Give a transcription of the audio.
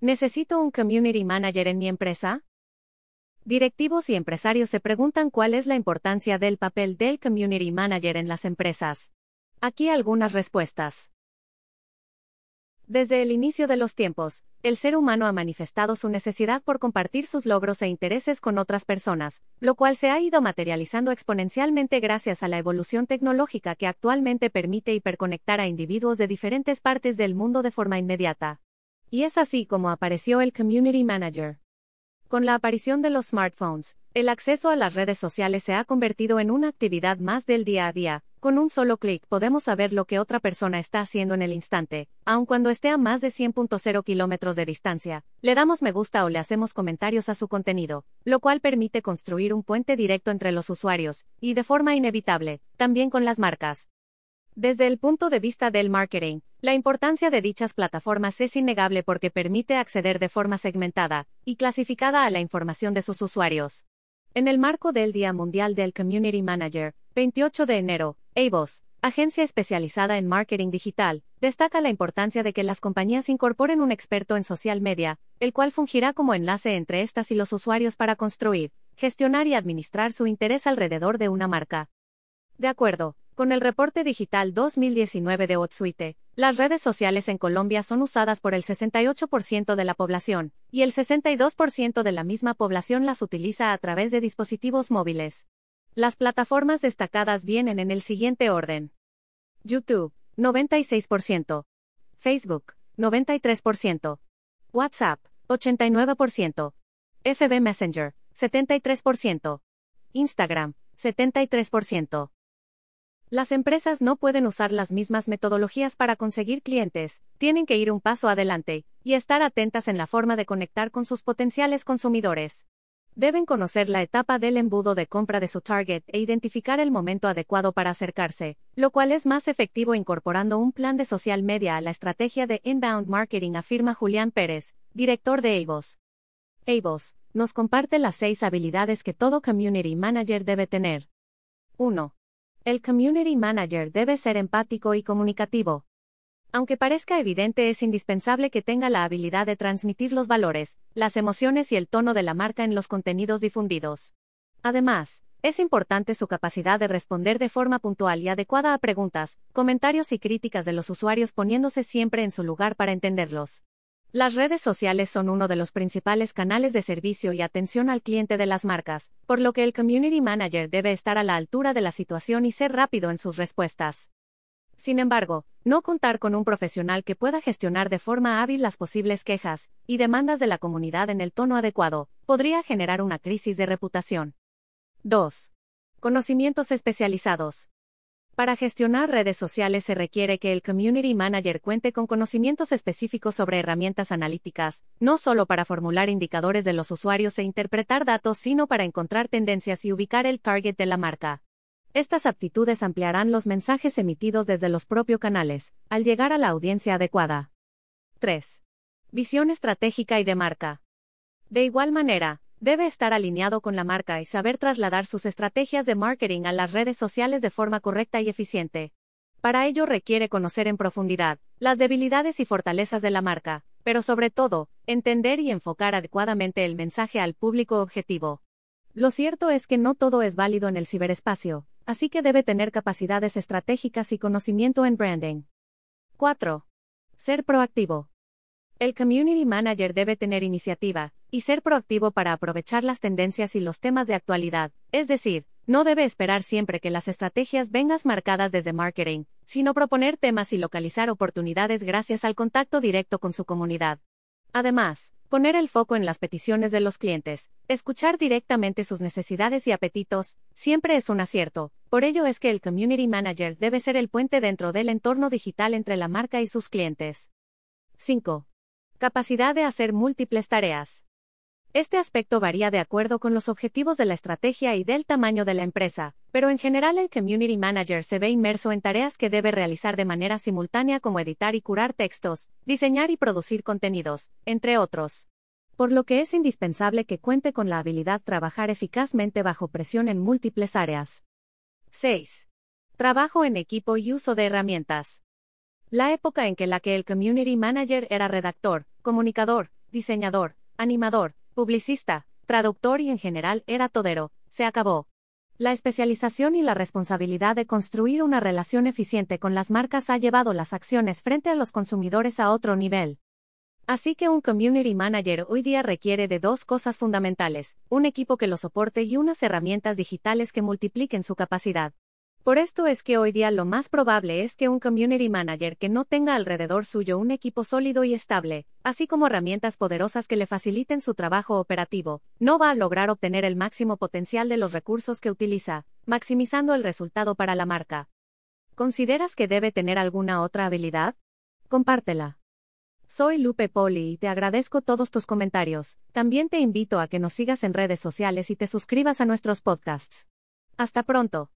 ¿Necesito un community manager en mi empresa? Directivos y empresarios se preguntan cuál es la importancia del papel del community manager en las empresas. Aquí algunas respuestas. Desde el inicio de los tiempos, el ser humano ha manifestado su necesidad por compartir sus logros e intereses con otras personas, lo cual se ha ido materializando exponencialmente gracias a la evolución tecnológica que actualmente permite hiperconectar a individuos de diferentes partes del mundo de forma inmediata. Y es así como apareció el Community Manager. Con la aparición de los smartphones, el acceso a las redes sociales se ha convertido en una actividad más del día a día. Con un solo clic podemos saber lo que otra persona está haciendo en el instante, aun cuando esté a más de 100.0 kilómetros de distancia. Le damos me gusta o le hacemos comentarios a su contenido, lo cual permite construir un puente directo entre los usuarios, y de forma inevitable, también con las marcas. Desde el punto de vista del marketing, la importancia de dichas plataformas es innegable porque permite acceder de forma segmentada y clasificada a la información de sus usuarios. En el marco del Día Mundial del Community Manager, 28 de enero, AVOS, agencia especializada en marketing digital, destaca la importancia de que las compañías incorporen un experto en social media, el cual fungirá como enlace entre estas y los usuarios para construir, gestionar y administrar su interés alrededor de una marca. De acuerdo con el reporte digital 2019 de Otsuite, las redes sociales en Colombia son usadas por el 68% de la población, y el 62% de la misma población las utiliza a través de dispositivos móviles. Las plataformas destacadas vienen en el siguiente orden. YouTube, 96%. Facebook, 93%. WhatsApp, 89%. FB Messenger, 73%. Instagram, 73%. Las empresas no pueden usar las mismas metodologías para conseguir clientes, tienen que ir un paso adelante, y estar atentas en la forma de conectar con sus potenciales consumidores. Deben conocer la etapa del embudo de compra de su target e identificar el momento adecuado para acercarse, lo cual es más efectivo incorporando un plan de social media a la estrategia de inbound marketing, afirma Julián Pérez, director de Avos. Avos nos comparte las seis habilidades que todo community manager debe tener. 1. El community manager debe ser empático y comunicativo. Aunque parezca evidente, es indispensable que tenga la habilidad de transmitir los valores, las emociones y el tono de la marca en los contenidos difundidos. Además, es importante su capacidad de responder de forma puntual y adecuada a preguntas, comentarios y críticas de los usuarios poniéndose siempre en su lugar para entenderlos. Las redes sociales son uno de los principales canales de servicio y atención al cliente de las marcas, por lo que el Community Manager debe estar a la altura de la situación y ser rápido en sus respuestas. Sin embargo, no contar con un profesional que pueda gestionar de forma hábil las posibles quejas y demandas de la comunidad en el tono adecuado, podría generar una crisis de reputación. 2. Conocimientos especializados. Para gestionar redes sociales se requiere que el Community Manager cuente con conocimientos específicos sobre herramientas analíticas, no solo para formular indicadores de los usuarios e interpretar datos, sino para encontrar tendencias y ubicar el target de la marca. Estas aptitudes ampliarán los mensajes emitidos desde los propios canales, al llegar a la audiencia adecuada. 3. Visión estratégica y de marca. De igual manera, Debe estar alineado con la marca y saber trasladar sus estrategias de marketing a las redes sociales de forma correcta y eficiente. Para ello requiere conocer en profundidad las debilidades y fortalezas de la marca, pero sobre todo, entender y enfocar adecuadamente el mensaje al público objetivo. Lo cierto es que no todo es válido en el ciberespacio, así que debe tener capacidades estratégicas y conocimiento en branding. 4. Ser proactivo. El Community Manager debe tener iniciativa y ser proactivo para aprovechar las tendencias y los temas de actualidad, es decir, no debe esperar siempre que las estrategias vengan marcadas desde marketing, sino proponer temas y localizar oportunidades gracias al contacto directo con su comunidad. Además, poner el foco en las peticiones de los clientes, escuchar directamente sus necesidades y apetitos, siempre es un acierto. Por ello es que el Community Manager debe ser el puente dentro del entorno digital entre la marca y sus clientes. 5. Capacidad de hacer múltiples tareas. Este aspecto varía de acuerdo con los objetivos de la estrategia y del tamaño de la empresa, pero en general el Community Manager se ve inmerso en tareas que debe realizar de manera simultánea como editar y curar textos, diseñar y producir contenidos, entre otros. Por lo que es indispensable que cuente con la habilidad trabajar eficazmente bajo presión en múltiples áreas. 6. Trabajo en equipo y uso de herramientas. La época en que la que el community manager era redactor, comunicador, diseñador, animador, publicista, traductor y en general era todero, se acabó. La especialización y la responsabilidad de construir una relación eficiente con las marcas ha llevado las acciones frente a los consumidores a otro nivel. Así que un community manager hoy día requiere de dos cosas fundamentales, un equipo que lo soporte y unas herramientas digitales que multipliquen su capacidad. Por esto es que hoy día lo más probable es que un community manager que no tenga alrededor suyo un equipo sólido y estable, así como herramientas poderosas que le faciliten su trabajo operativo, no va a lograr obtener el máximo potencial de los recursos que utiliza, maximizando el resultado para la marca. ¿Consideras que debe tener alguna otra habilidad? Compártela. Soy Lupe Poli y te agradezco todos tus comentarios. También te invito a que nos sigas en redes sociales y te suscribas a nuestros podcasts. Hasta pronto.